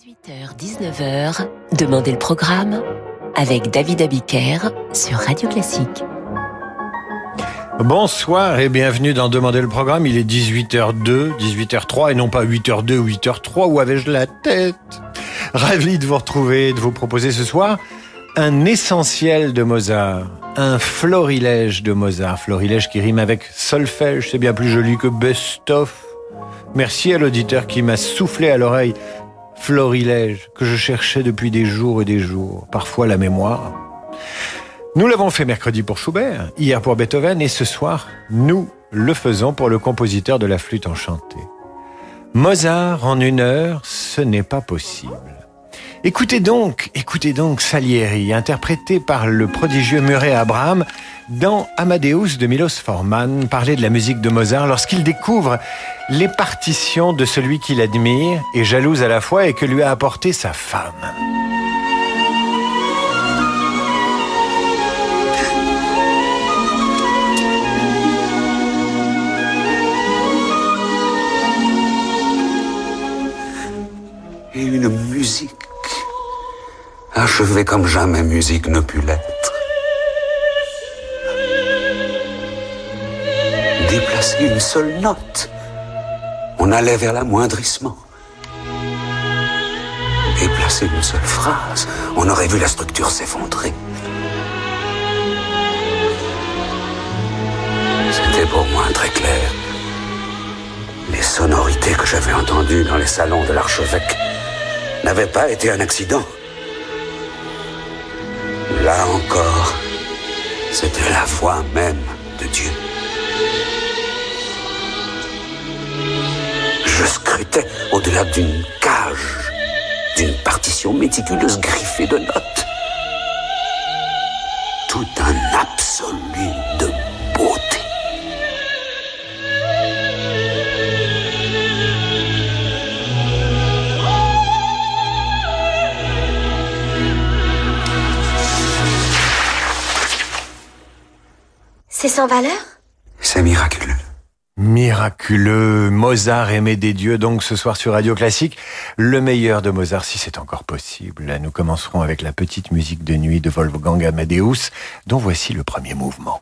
18h-19h, Demandez le programme avec David Abiker sur Radio Classique. Bonsoir et bienvenue dans Demandez le programme. Il est 18h02, 18h03 et non pas 8h02 ou 8h03. Où avais-je la tête? Ravi de vous retrouver, de vous proposer ce soir un essentiel de Mozart, un florilège de Mozart. Florilège qui rime avec solfège, c'est bien plus joli que best-of. Merci à l'auditeur qui m'a soufflé à l'oreille florilège que je cherchais depuis des jours et des jours, parfois la mémoire. Nous l'avons fait mercredi pour Schubert, hier pour Beethoven et ce soir, nous le faisons pour le compositeur de la flûte enchantée. Mozart en une heure, ce n'est pas possible. Écoutez donc, écoutez donc Salieri, interprété par le prodigieux Murray Abraham dans Amadeus de Milos Forman, parler de la musique de Mozart lorsqu'il découvre les partitions de celui qu'il admire et jalouse à la fois et que lui a apporté sa femme. Et une musique achevée comme jamais musique ne put l'être. Déplacer une seule note on allait vers l'amoindrissement. Déplacer une seule phrase, on aurait vu la structure s'effondrer. C'était pour moi très clair. Les sonorités que j'avais entendues dans les salons de l'archevêque n'avaient pas été un accident. Là encore, c'était la voix même de Dieu. Je scrutais au-delà d'une cage, d'une partition méticuleuse griffée de notes. Tout un absolu C'est sans valeur? C'est miraculeux. Miraculeux, Mozart aimé des dieux, donc ce soir sur Radio Classique, le meilleur de Mozart si c'est encore possible. Nous commencerons avec la petite musique de nuit de Wolfgang Amadeus, dont voici le premier mouvement.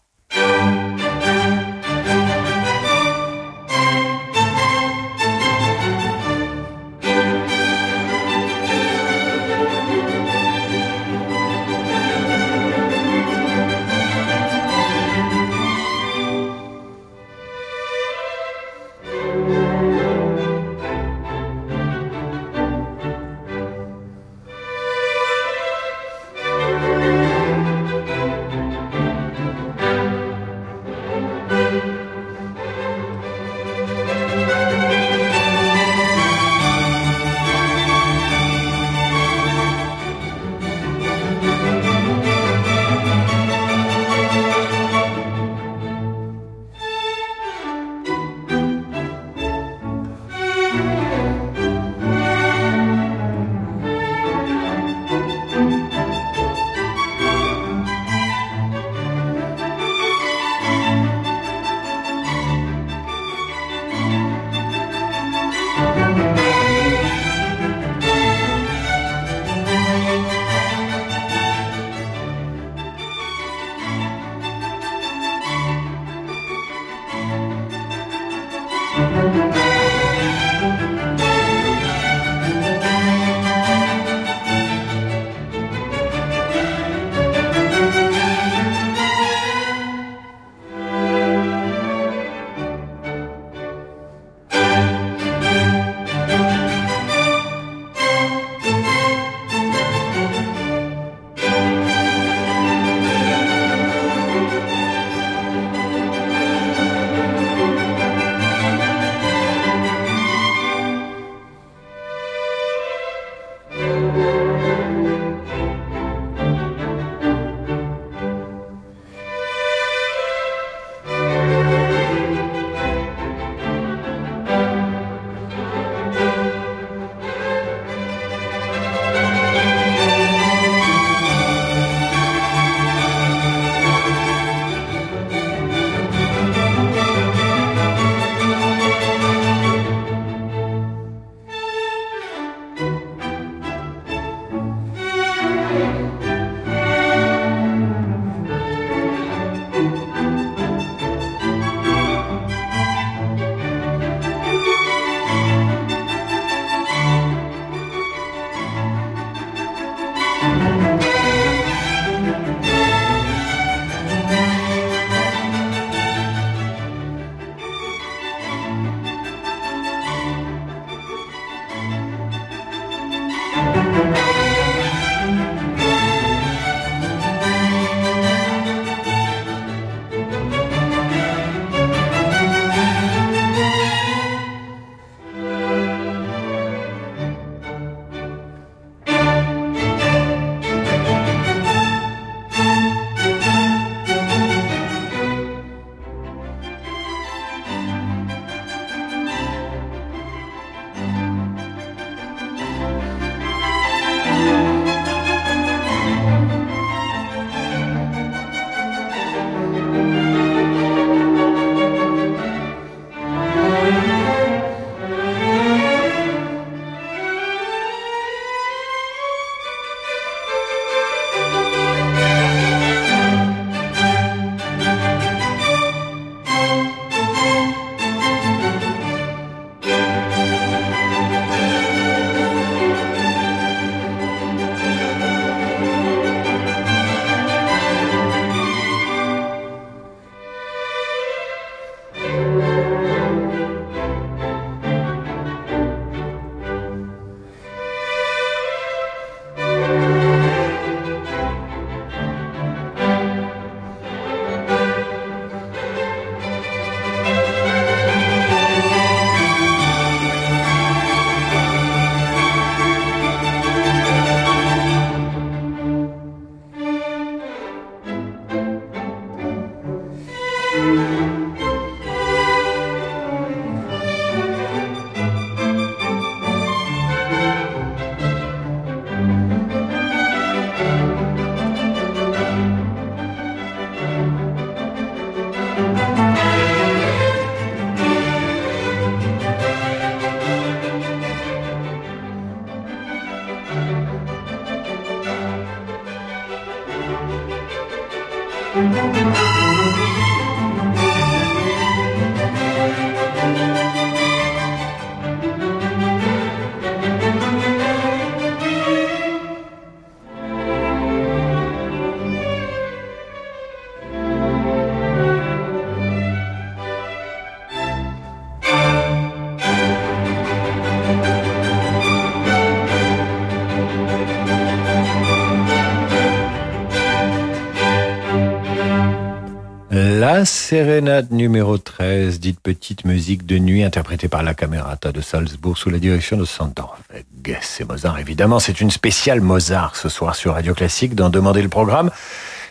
Sérénade numéro 13, dite petite musique de nuit, interprétée par la Camerata de Salzbourg sous la direction de Sandorfeg. C'est Mozart, évidemment. C'est une spéciale Mozart ce soir sur Radio Classique d'en demander le programme.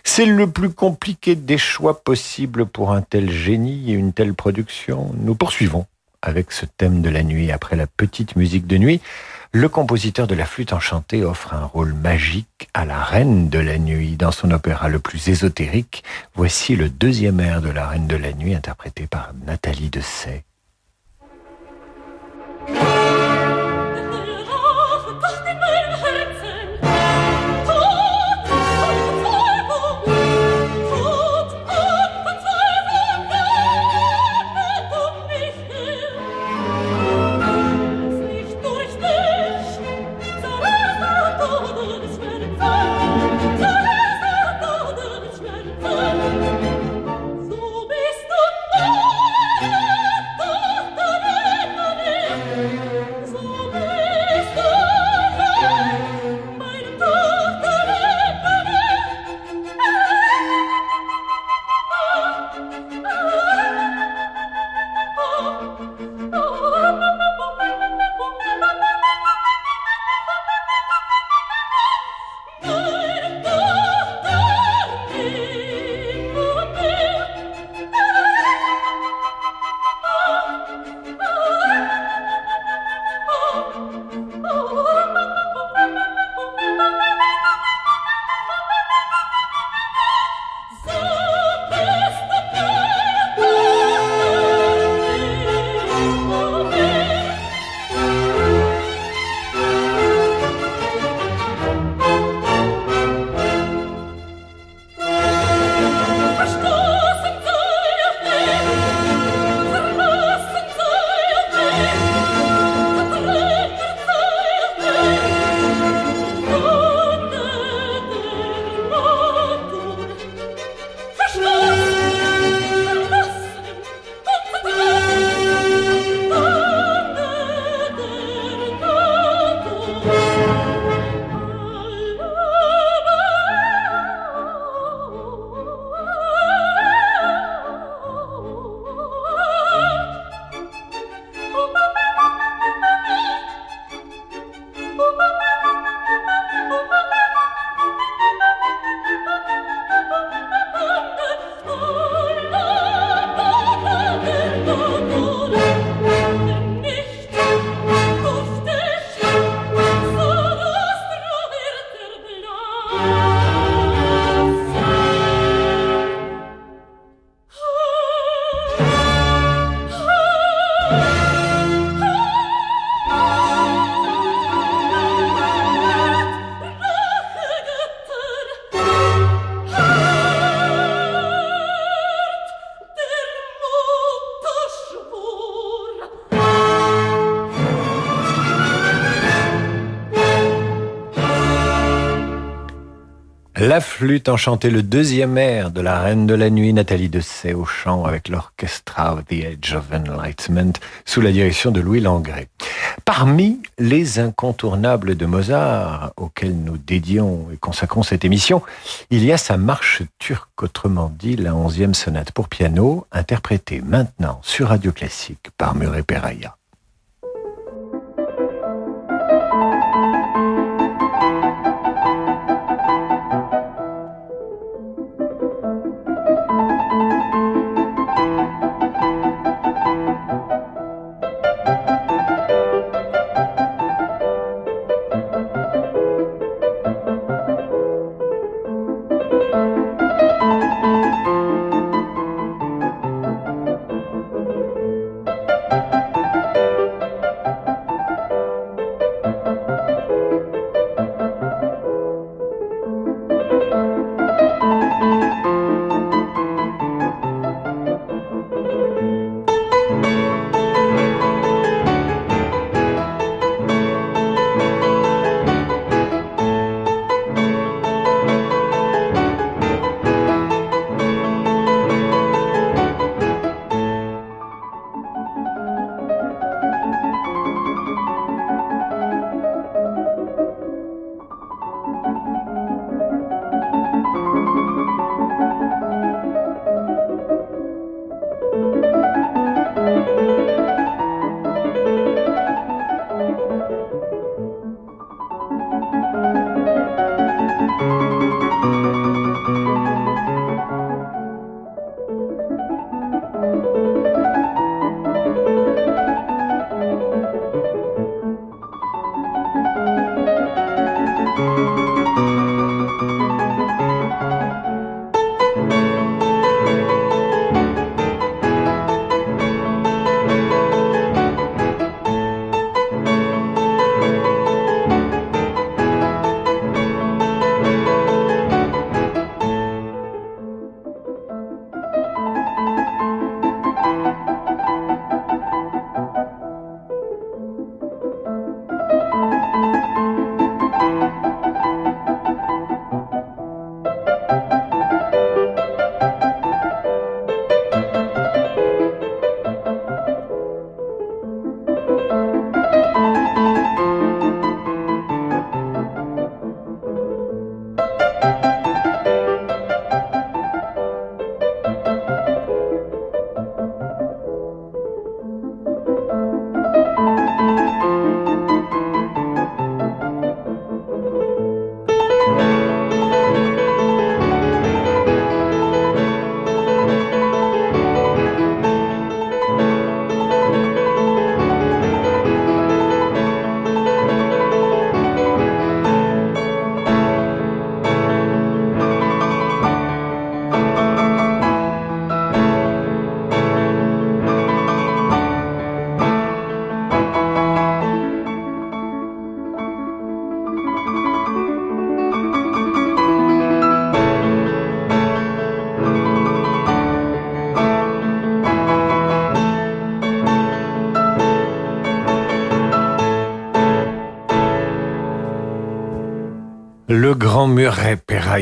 C'est le plus compliqué des choix possibles pour un tel génie et une telle production. Nous poursuivons avec ce thème de la nuit après la petite musique de nuit le compositeur de la flûte enchantée offre un rôle magique à la reine de la nuit dans son opéra le plus ésotérique. Voici le deuxième air de la reine de la nuit interprété par Nathalie Dessay. Flûte enchantée, le deuxième air de la Reine de la Nuit, Nathalie Dessay au chant avec l'orchestra of the Age of Enlightenment sous la direction de Louis Langré. Parmi les incontournables de Mozart auxquels nous dédions et consacrons cette émission, il y a sa marche turque, autrement dit la onzième sonate pour piano, interprétée maintenant sur Radio Classique par Murray Peraya.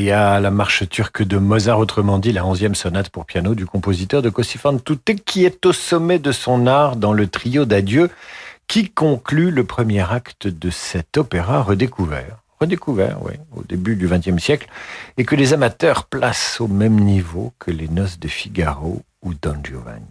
Muret Peraya, la marche turque de Mozart, autrement dit la onzième sonate pour piano du compositeur de Cosi fan tutte, qui est au sommet de son art dans le trio d'adieu qui conclut le premier acte de cet opéra redécouvert. Redécouvert, oui, au début du XXe siècle, et que les amateurs placent au même niveau que les noces de Figaro ou Don Giovanni.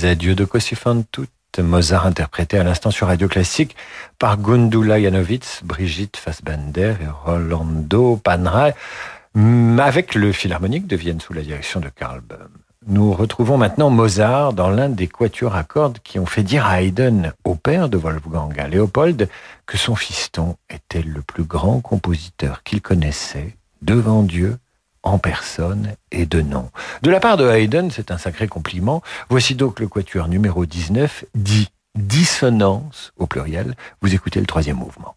Des adieux de Cosi fan Mozart interprété à l'instant sur Radio Classique par Gundula Janowitz, Brigitte Fassbender et Rolando Panray, avec le Philharmonique de Vienne sous la direction de Karl Böhm. Nous retrouvons maintenant Mozart dans l'un des quatuors à cordes qui ont fait dire à Haydn, au père de Wolfgang, à Léopold, que son fiston était le plus grand compositeur qu'il connaissait devant Dieu en personne et de nom. De la part de Haydn, c'est un sacré compliment. Voici donc le quatuor numéro 19, dit dissonance au pluriel. Vous écoutez le troisième mouvement.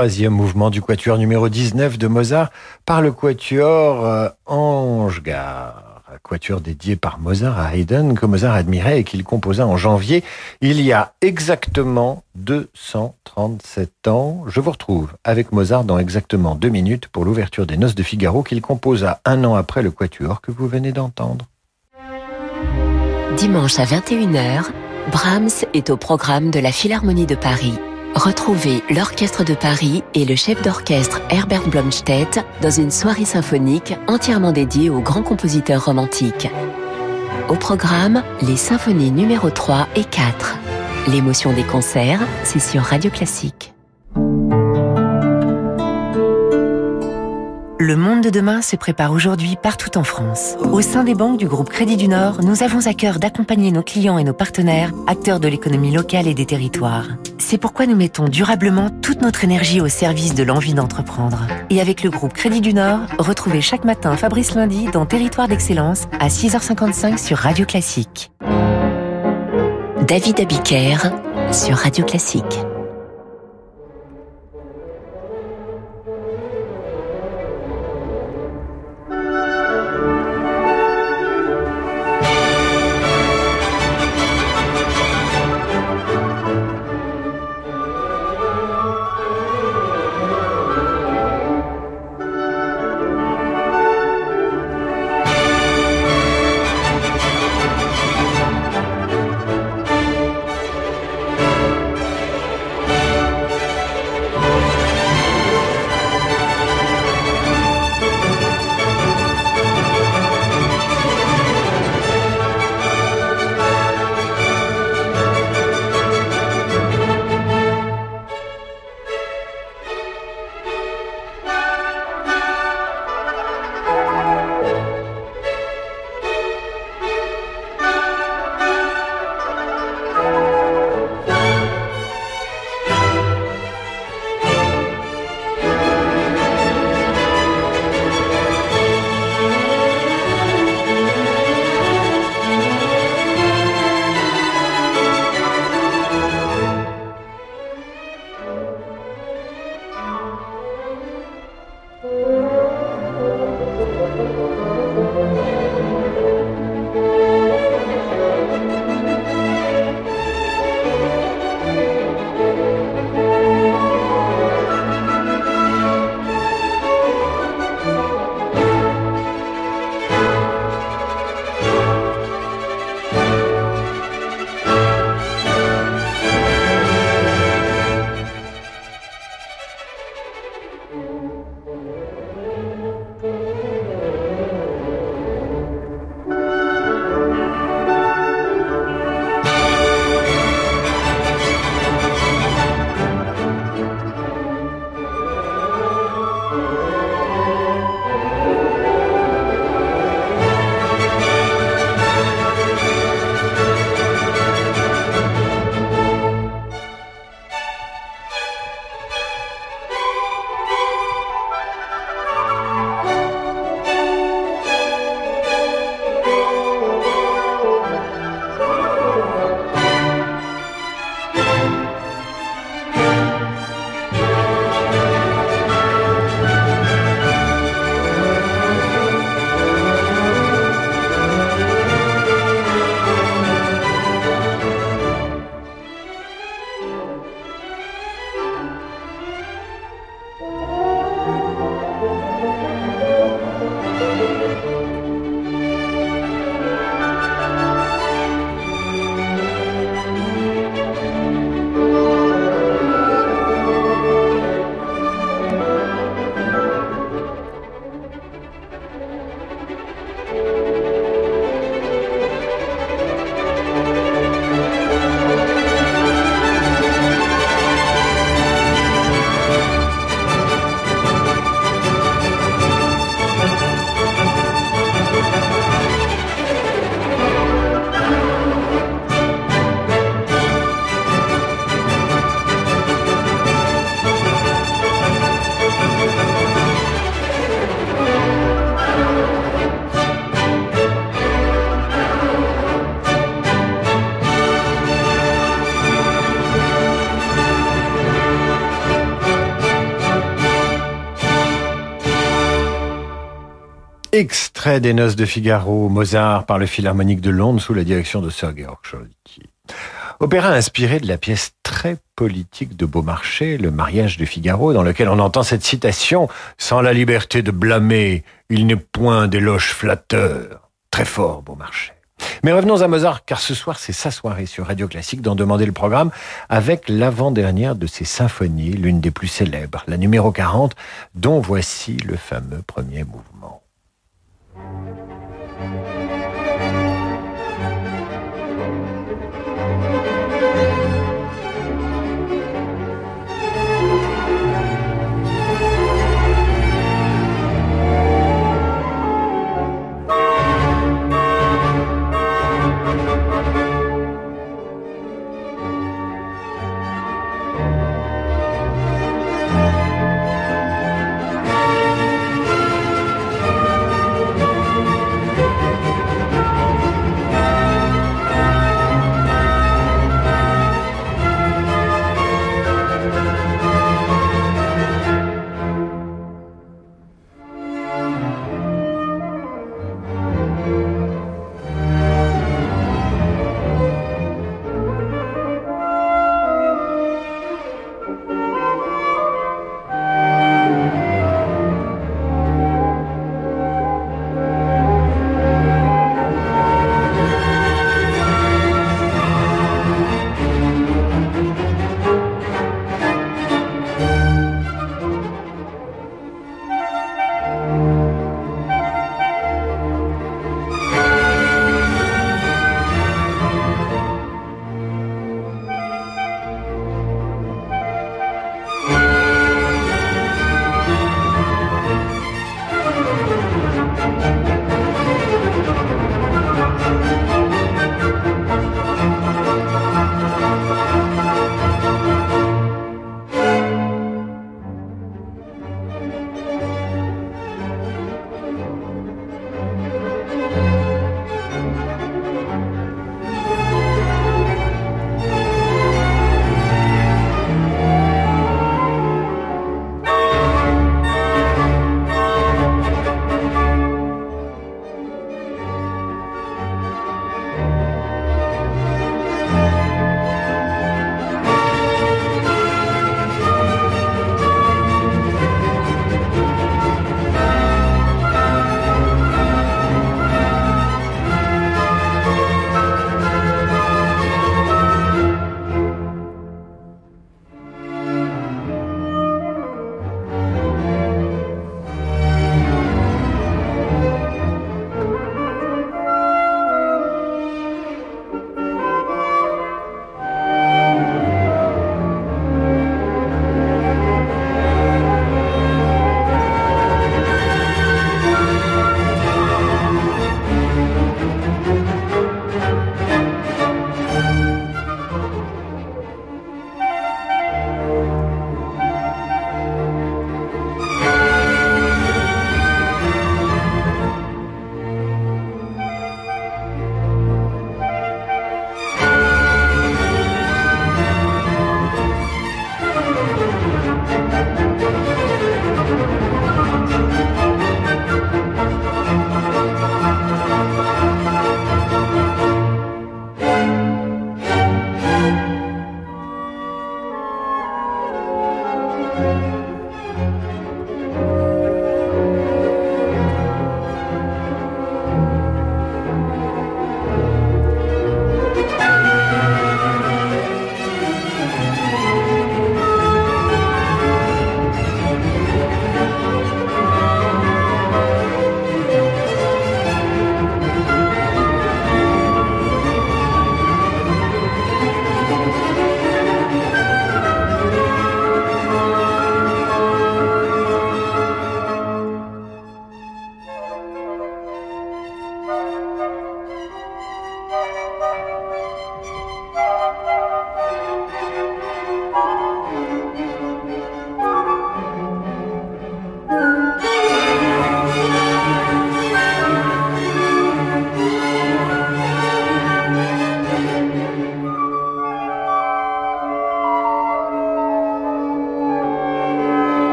Troisième mouvement du quatuor numéro 19 de Mozart par le quatuor euh, Angegar. Quatuor dédié par Mozart à Haydn que Mozart admirait et qu'il composa en janvier il y a exactement 237 ans. Je vous retrouve avec Mozart dans exactement deux minutes pour l'ouverture des Noces de Figaro qu'il composa un an après le quatuor que vous venez d'entendre. Dimanche à 21h, Brahms est au programme de la Philharmonie de Paris. Retrouvez l'Orchestre de Paris et le chef d'orchestre Herbert Blomstedt dans une soirée symphonique entièrement dédiée aux grands compositeurs romantiques. Au programme, les symphonies numéro 3 et 4. L'émotion des concerts, c'est sur Radio Classique. Le monde de demain se prépare aujourd'hui partout en France. Au sein des banques du groupe Crédit du Nord, nous avons à cœur d'accompagner nos clients et nos partenaires, acteurs de l'économie locale et des territoires. C'est pourquoi nous mettons durablement toute notre énergie au service de l'envie d'entreprendre. Et avec le groupe Crédit du Nord, retrouvez chaque matin Fabrice Lundi dans Territoire d'Excellence à 6h55 sur Radio Classique. David Abiker sur Radio Classique. Extrait des Noces de Figaro, Mozart par le Philharmonique de Londres sous la direction de Sir Georg Scholti. Opéra inspiré de la pièce très politique de Beaumarchais, Le mariage de Figaro, dans lequel on entend cette citation Sans la liberté de blâmer, il n'est point d'éloge flatteur. Très fort, Beaumarchais. Mais revenons à Mozart, car ce soir, c'est sa soirée sur Radio Classique d'en demander le programme avec l'avant-dernière de ses symphonies, l'une des plus célèbres, la numéro 40, dont voici le fameux premier mouvement. thank you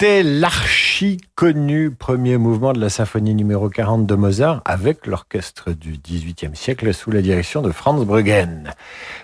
C'était l'archi connu premier mouvement de la symphonie numéro 40 de Mozart avec l'orchestre du XVIIIe siècle sous la direction de Franz Bruggen.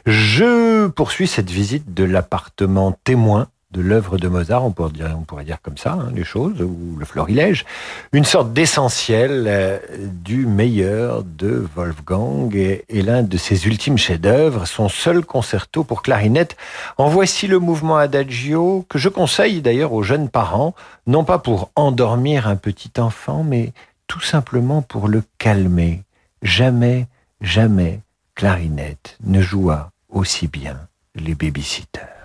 Je poursuis cette visite de l'appartement témoin de l'œuvre de Mozart, on pourrait dire, comme ça, hein, les choses, ou le florilège, une sorte d'essentiel euh, du meilleur de Wolfgang et, et l'un de ses ultimes chefs-d'œuvre, son seul concerto pour clarinette. En voici le mouvement adagio que je conseille d'ailleurs aux jeunes parents, non pas pour endormir un petit enfant, mais tout simplement pour le calmer. Jamais, jamais clarinette ne joua aussi bien les babysitters.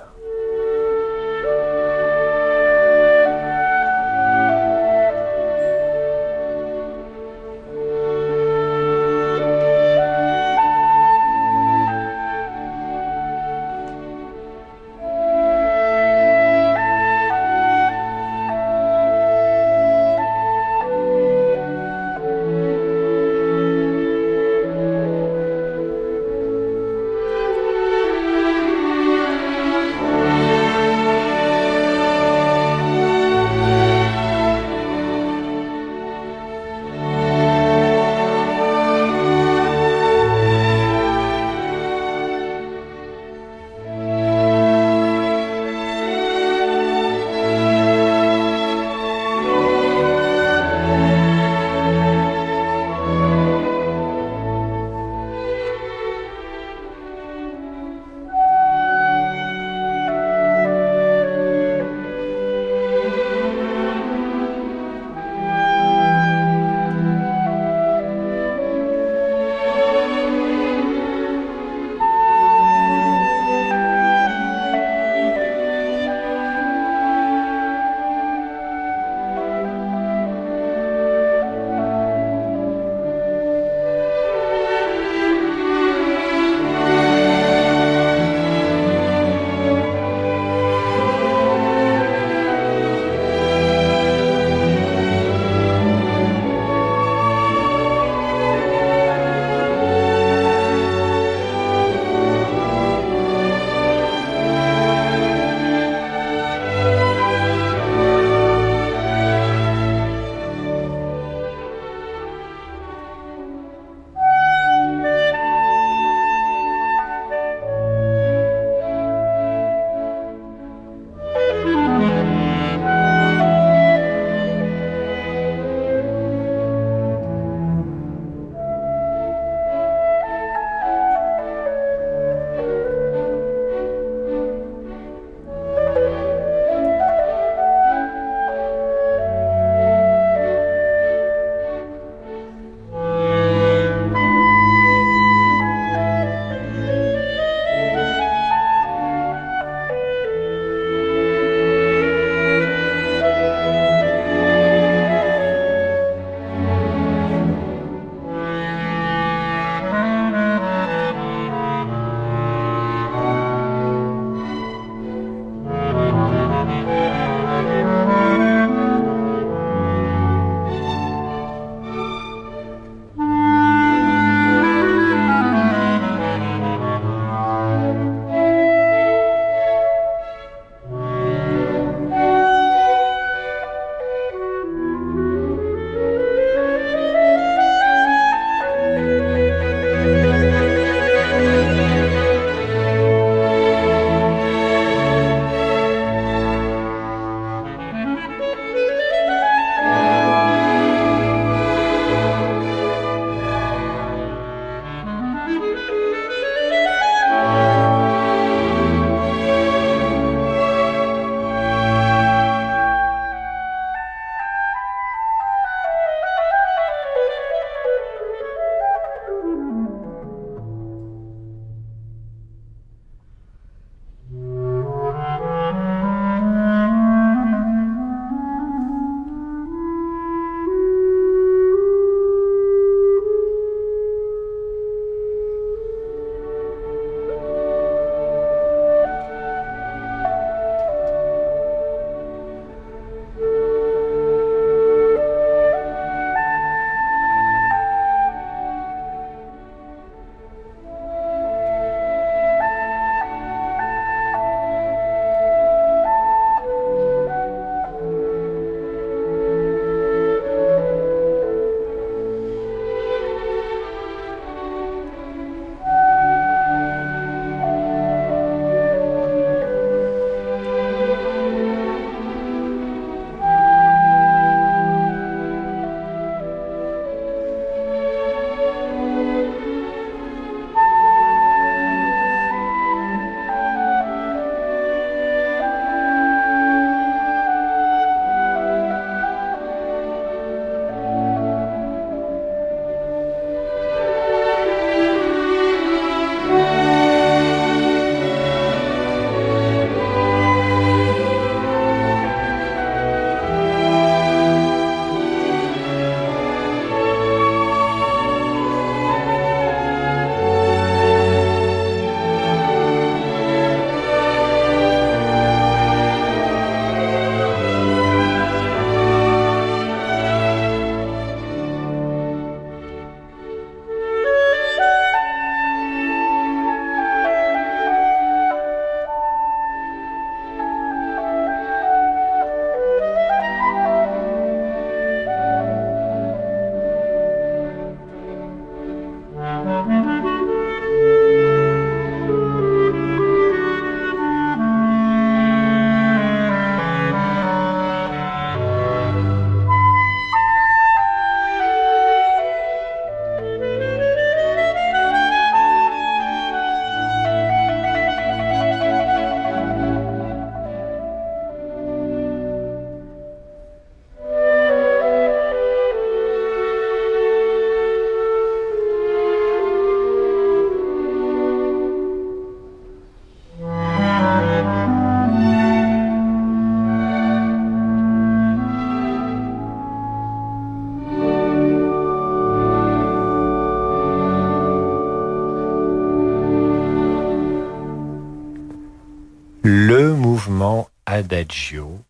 Adagio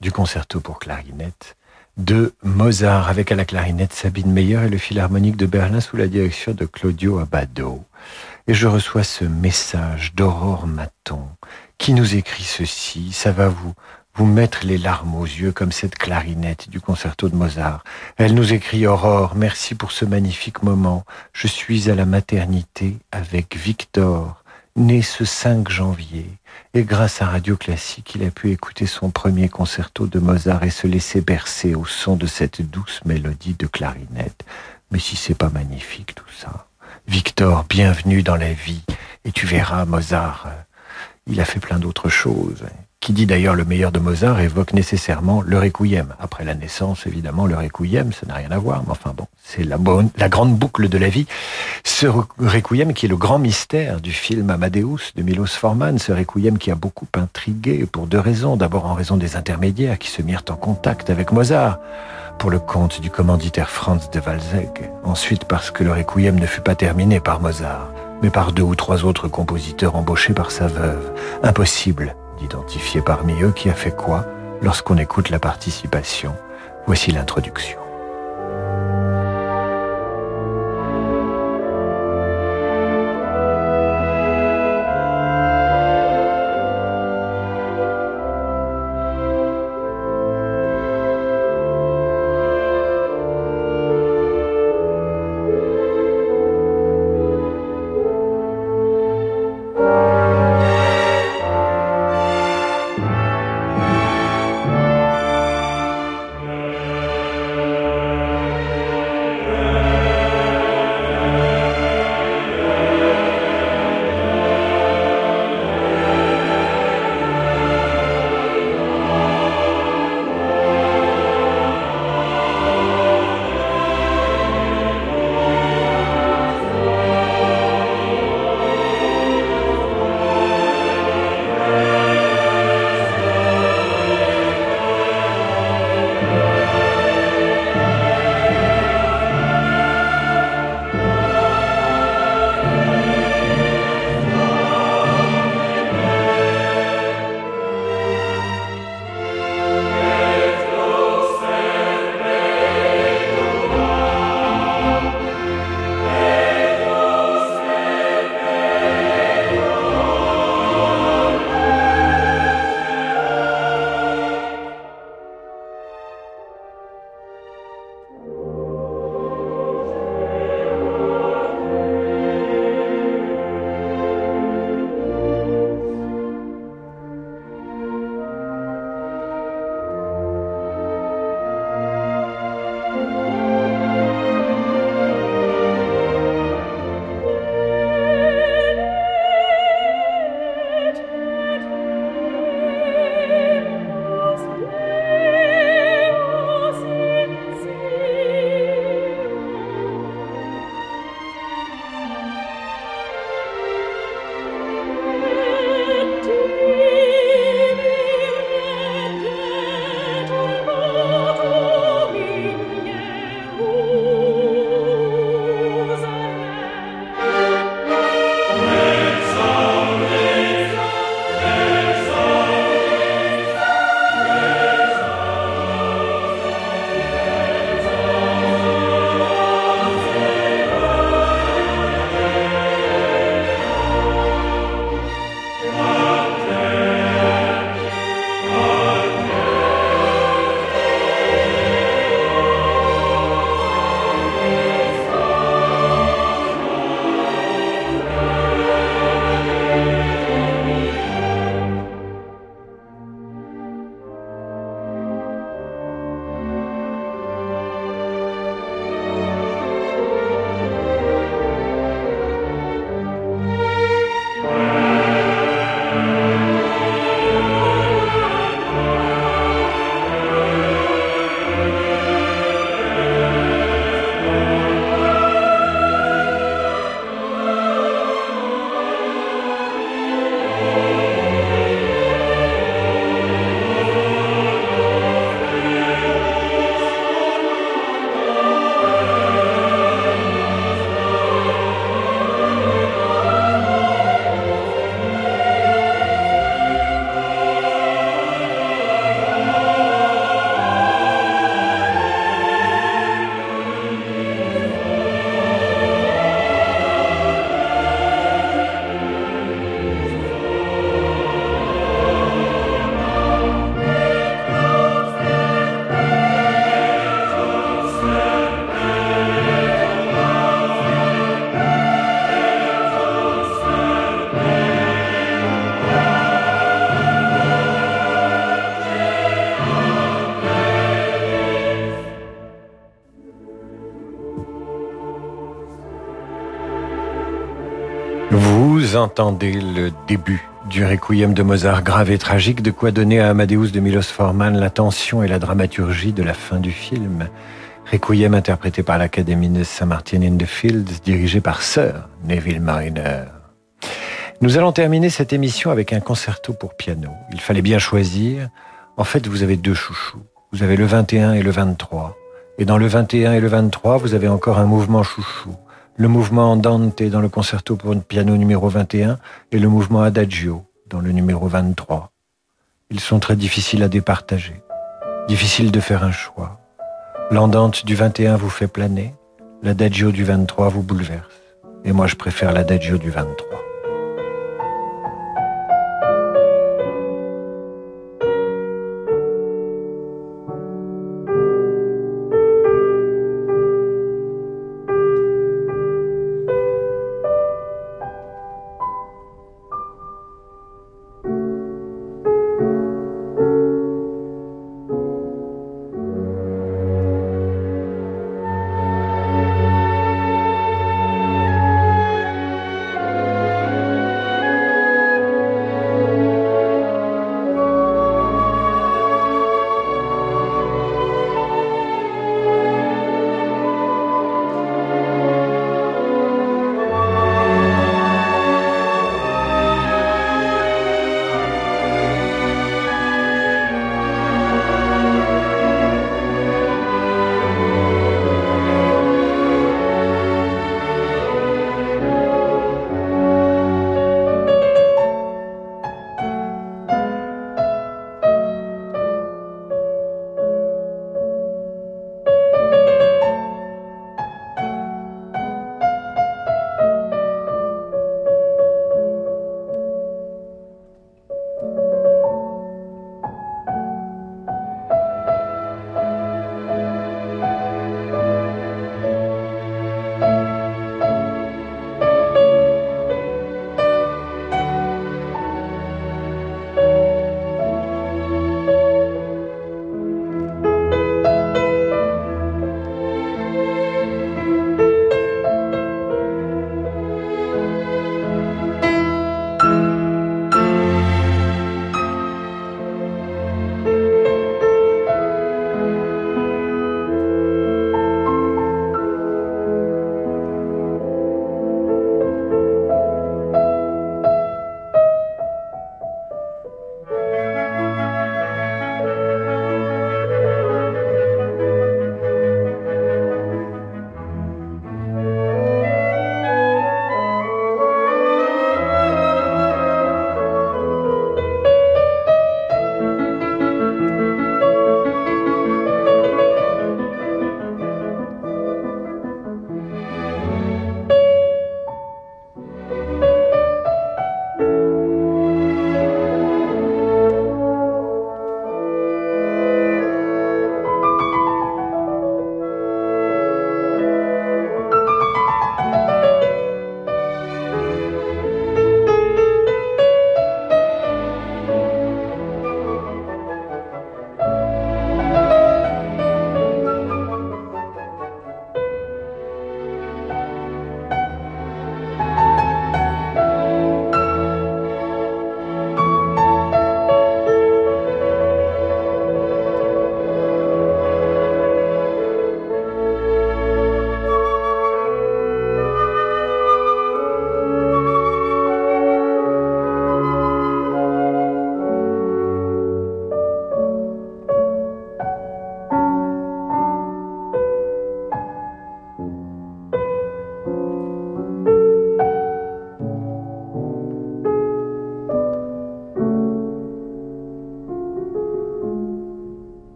du concerto pour clarinette de Mozart avec à la clarinette Sabine Meyer et le Philharmonique de Berlin sous la direction de Claudio Abbado. Et je reçois ce message d'Aurore Maton qui nous écrit ceci. Ça va vous vous mettre les larmes aux yeux comme cette clarinette du concerto de Mozart. Elle nous écrit Aurore, merci pour ce magnifique moment. Je suis à la maternité avec Victor, né ce 5 janvier. Et grâce à Radio Classique, il a pu écouter son premier concerto de Mozart et se laisser bercer au son de cette douce mélodie de clarinette. Mais si c'est pas magnifique tout ça. Victor, bienvenue dans la vie. Et tu verras, Mozart, euh, il a fait plein d'autres choses. Qui dit d'ailleurs le meilleur de Mozart évoque nécessairement le requiem. Après la naissance, évidemment, le requiem, ça n'a rien à voir, mais enfin bon, c'est la, bonne, la grande boucle de la vie. Ce requiem qui est le grand mystère du film Amadeus de Milos Forman, ce requiem qui a beaucoup intrigué pour deux raisons. D'abord en raison des intermédiaires qui se mirent en contact avec Mozart pour le compte du commanditaire Franz de Walzeg. Ensuite parce que le requiem ne fut pas terminé par Mozart, mais par deux ou trois autres compositeurs embauchés par sa veuve. Impossible d'identifier parmi eux qui a fait quoi lorsqu'on écoute la participation. Voici l'introduction. Vous entendez le début du requiem de Mozart grave et tragique, de quoi donner à Amadeus de Milos Forman la tension et la dramaturgie de la fin du film. Requiem interprété par l'Académie de Saint-Martin in the Fields, dirigé par Sir Neville Mariner. Nous allons terminer cette émission avec un concerto pour piano. Il fallait bien choisir. En fait, vous avez deux chouchous. Vous avez le 21 et le 23. Et dans le 21 et le 23, vous avez encore un mouvement chouchou le mouvement Andante dans le concerto pour piano numéro 21 et le mouvement Adagio dans le numéro 23. Ils sont très difficiles à départager. Difficile de faire un choix. L'Andante du 21 vous fait planer, l'Adagio du 23 vous bouleverse. Et moi je préfère l'Adagio du 23.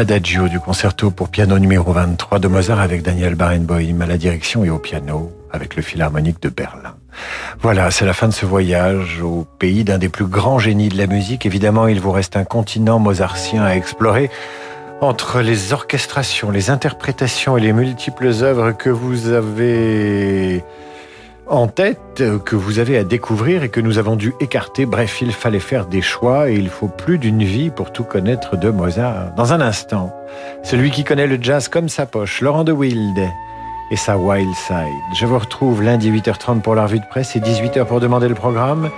L'adagio du concerto pour piano numéro 23 de Mozart avec Daniel Barenboim à la direction et au piano avec le Philharmonique de Berlin. Voilà, c'est la fin de ce voyage au pays d'un des plus grands génies de la musique. Évidemment, il vous reste un continent mozartien à explorer. Entre les orchestrations, les interprétations et les multiples œuvres que vous avez en tête euh, que vous avez à découvrir et que nous avons dû écarter. Bref, il fallait faire des choix et il faut plus d'une vie pour tout connaître de Mozart. Dans un instant, celui qui connaît le jazz comme sa poche, Laurent de Wild et sa Wild Side. Je vous retrouve lundi 8h30 pour la revue de presse et 18h pour demander le programme.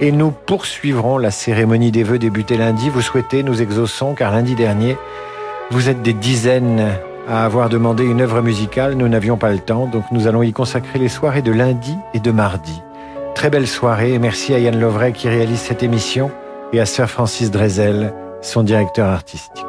Et nous poursuivrons la cérémonie des vœux débutée lundi. Vous souhaitez, nous exauçons, car lundi dernier, vous êtes des dizaines à avoir demandé une œuvre musicale, nous n'avions pas le temps, donc nous allons y consacrer les soirées de lundi et de mardi. Très belle soirée et merci à Yann Lovray qui réalise cette émission et à Sir Francis Drezel, son directeur artistique.